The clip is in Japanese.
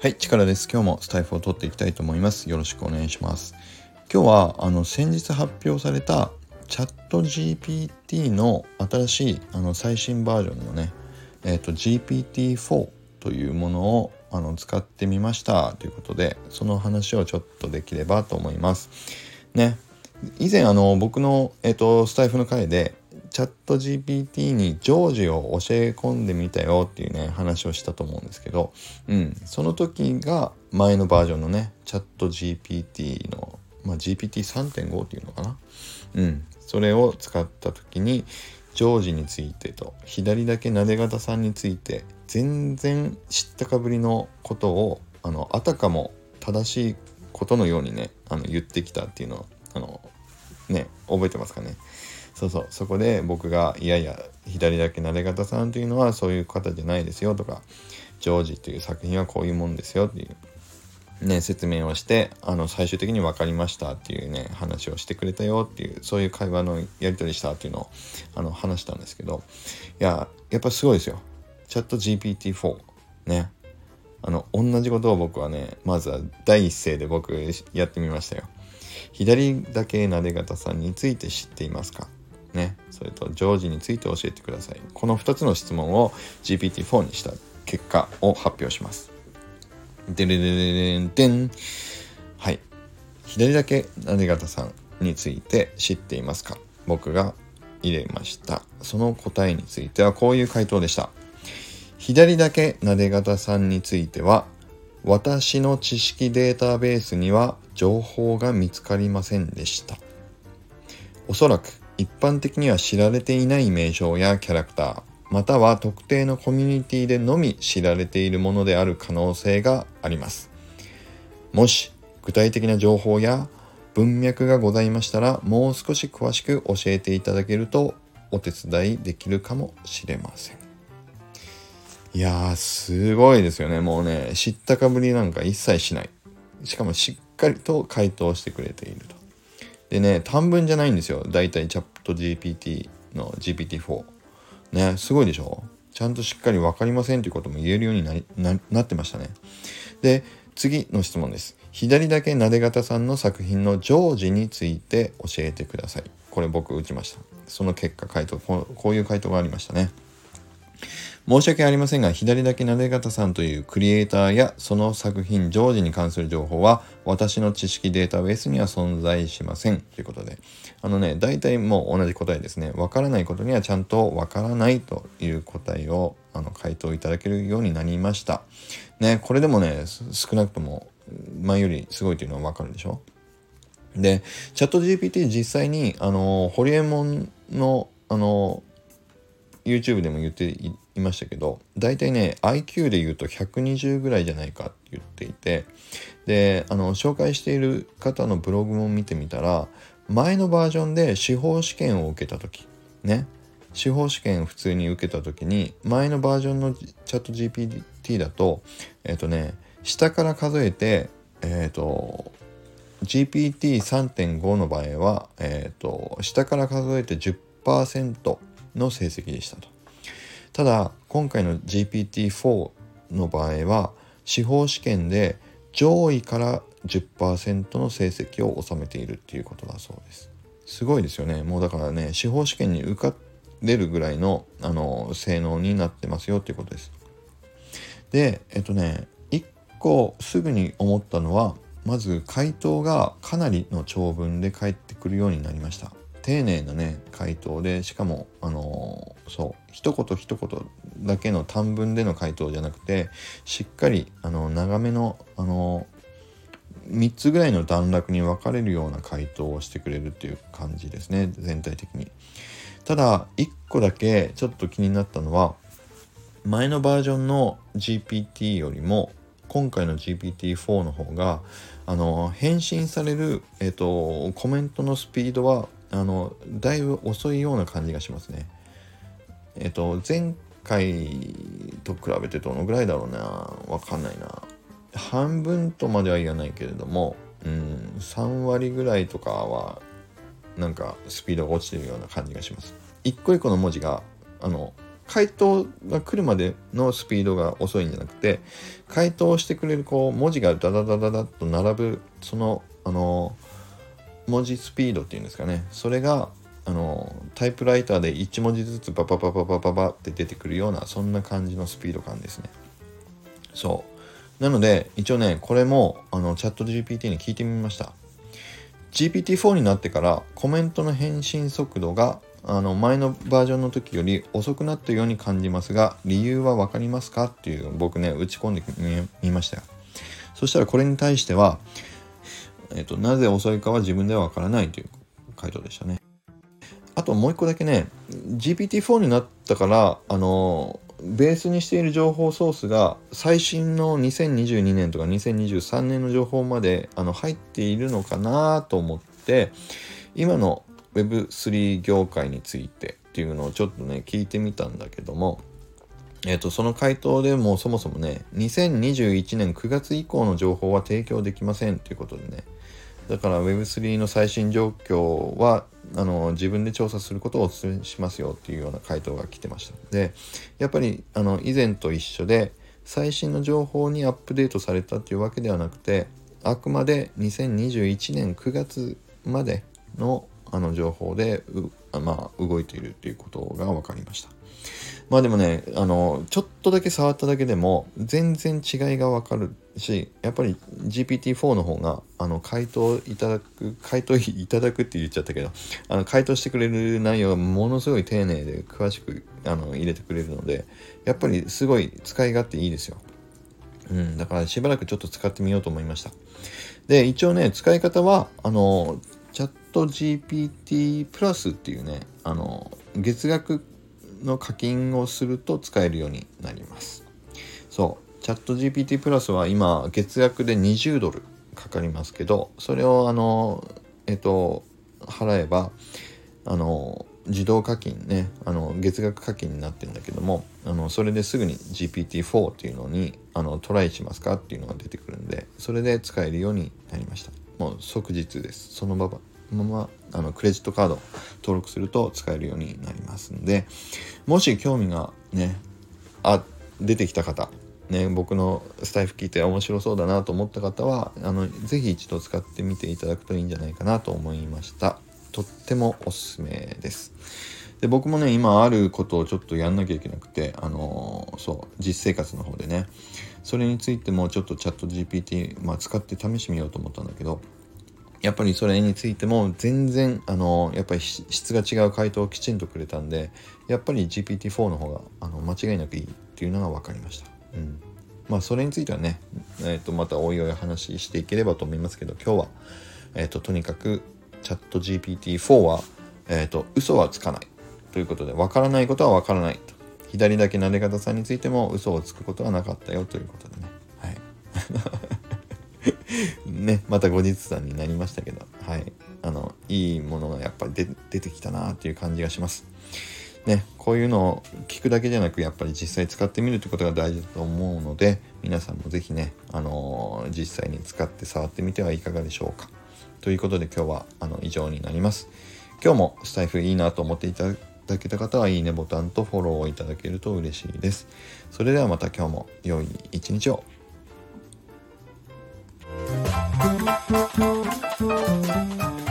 はい、力です。今日もスタイフを取っていきたいと思います。よろしくお願いします。今日は、あの、先日発表されたチャット GPT の新しい、あの、最新バージョンのね、えっ、ー、と、GPT-4 というものを、あの、使ってみましたということで、その話をちょっとできればと思います。ね。以前、あの、僕の、えっ、ー、と、スタイフの回で、チャット GPT に常時を教え込んでみたよっていうね話をしたと思うんですけど、うん、その時が前のバージョンのねチャット GPT の、まあ、GPT3.5 っていうのかな、うん、それを使った時に常時についてと左だけなで方さんについて全然知ったかぶりのことをあのあたかも正しいことのようにねあの言ってきたっていうのをあのね覚えてますかね。そうそうそこで僕が「いやいや左だけなで方さんというのはそういう方じゃないですよ」とか「ジョージ」という作品はこういうもんですよっていうね、説明をしてあの最終的に分かりましたっていうね話をしてくれたよっていうそういう会話のやり取りしたっていうのをあの話したんですけどいややっぱすごいですよ。チャット GPT-4 ね。あの同じことを僕はねまずは第一声で僕やってみましたよ。左だけなで方さんについて知っていますか？ね、それと常時について教えてください。この2つの質問を GPT-4 にした結果を発表します。でれれれれんてん。はい。左だけなで方さんについて知っていますか？僕が入れました。その答えについてはこういう回答でした。左だけなで方さんについては、私の知識データベースには情報が見つかりませんでした。おそらく一般的には知られていない名称やキャラクターまたは特定のコミュニティでのみ知られているものである可能性があります。もし具体的な情報や文脈がございましたらもう少し詳しく教えていただけるとお手伝いできるかもしれません。いやーすごいですよね。もうね知ったかぶりなんか一切しない。しかもしっかりと回答してくれていると。でね、短文じゃないんですよ。だいたいチャット GPT の GPT-4。ね、すごいでしょ？ちゃんとしっかり分かりませんということも言えるようになななってましたね。で、次の質問です。左だけなで方さんの作品の常時について教えてください。これ僕打ちました。その結果回答こういう回答がありましたね。申し訳ありませんが、左だけなで方さんというクリエイターやその作品常時に関する情報は私の知識データベースには存在しません。ということで、あのね、大体もう同じ答えですね。わからないことにはちゃんとわからないという答えをあの回答いただけるようになりました。ね、これでもね、少なくとも前よりすごいというのはわかるでしょ？で、チャット GPT 実際に、あの、ホリエモンの、あの、YouTube でも言ってましたけど大体ね IQ で言うと120ぐらいじゃないかって言っていてであの紹介している方のブログも見てみたら前のバージョンで司法試験を受けた時ね司法試験普通に受けた時に前のバージョンのチャット GPT だとえっ、ー、とね下から数えてえっ、ー、と GPT3.5 の場合は、えーと下から数えて10%の成績でしたと。ただ今回の GPT-4 の場合は司法試験で上位から10%の成績を収めているっていうことだそうです。すごいですよね。もうだからね、司法試験に受かれるぐらいのあの性能になってますよっていうことです。で、えっとね、1個すぐに思ったのは、まず回答がかなりの長文で返ってくるようになりました。丁寧なね回答でしかもあのそう。一言一言だけの短文での回答じゃなくてしっかりあの長めのあの3つぐらいの段落に分かれるような回答をしてくれるっていう感じですね。全体的に。ただ1個だけちょっと気になったのは前のバージョンの GPT よりも今回の GPT-4 の方があの返信される、えーとコメントのスピードはあのだいぶ遅いような感じがしますね。えっと前回と比べてどのぐらいだろうなわかんないな。半分とまでは言わないけれども、うん、3割ぐらいとかはなんかスピードが落ちてるような感じがします。一個一個の文字があの回答が来るまでのスピードが遅いんじゃなくて回答してくれるこう文字がダダダダダッと並ぶそのあの文字スピードっていうんですかねそれがあのタイプライターで1文字ずつパパパパパパパって出てくるようなそんな感じのスピード感ですね。そう。なので一応ねこれもあのチャット GPT に聞いてみました。GPT-4 になってからコメントの返信速度があの前のバージョンの時より遅くなったように感じますが理由は分かりますか？っていう僕ね打ち込んでみましたよ。そしたらこれに対しては、えっと、なぜ遅いかは自分では分からないという回答でしたね。あともう一個だけね GPT-4 になったからあのベースにしている情報ソースが最新の2022年とか2023年の情報まであの入っているのかなと思って今の Web3 業界についてっていうのをちょっとね聞いてみたんだけどもえっ、とその回答でもそもそもね2021年9月以降の情報は提供できませんということでねだから Web3 の最新状況はあの自分で調査することをお勧めしますよっていうような回答が来てましたでやっぱりあの以前と一緒で最新の情報にアップデートされたっていうわけではなくてあくまで2021年9月までのあの情報でまあ、動いているっていうことが分かりました。まあでもね、あの、ちょっとだけ触っただけでも全然違いがわかるし、やっぱり GPT-4 の方が、あの、回答いただく、回答いただくって言っちゃったけど、あの、回答してくれる内容がものすごい丁寧で詳しく、あの、入れてくれるので、やっぱりすごい使い勝手いいですよ。うん、だからしばらくちょっと使ってみようと思いました。で、一応ね、使い方は、あの、チャット GPT プラスっていうね、あの、月額の課金をすると使えるようになります。そう。チャット GPT プラスは今月額で20ドルかかりますけどそれをあのえっと払えばあの自動課金ねあの月額課金になってるんだけどもあのそれですぐに GPT-4 っていうのにあのトライしますかっていうのが出てくるんでそれで使えるようになりました。もう即日です。そのまま。ままあのクレジットカード登録すると使えるようになりますんでもし興味がねあ出てきた方ね僕のスタイフ聞いて面白そうだなと思った方はあのぜひ一度使ってみていただくといいんじゃないかなと思いました。とってもおすすめです。で僕もね今あることをちょっとやんなきゃいけなくてあのー、そう実生活の方でねそれについてもちょっとチャット GPT、まあ、使って試してみようと思ったんだけどやっぱりそれについても全然あのやっぱり質が違う回答をきちんとくれたんでやっぱり GPT-4 の方があの間違いなくいいっていうのが分かりました。うん。まあそれについてはね、えー、とまたおいおい話していければと思いますけど今日は、えー、ととにかくチャット GPT-4 は、えー、と嘘はつかないということで分からないことは分からないと。左だけなで方さんについても嘘をつくことはなかったよということでね。はい。ね、また後日談になりましたけど、はい。あの、いいものがやっぱり出てきたなっていう感じがします。ね、こういうのを聞くだけじゃなく、やっぱり実際使ってみるってことが大事だと思うので、皆さんも是非ね、あのー、実際に使って触ってみてはいかがでしょうか。ということで今日はあの以上になります。今日もスタイフいいなと思っていただけた方はいいねボタンとフォローをいただけると嬉しいです。それではまた今日も良い一日を。うん。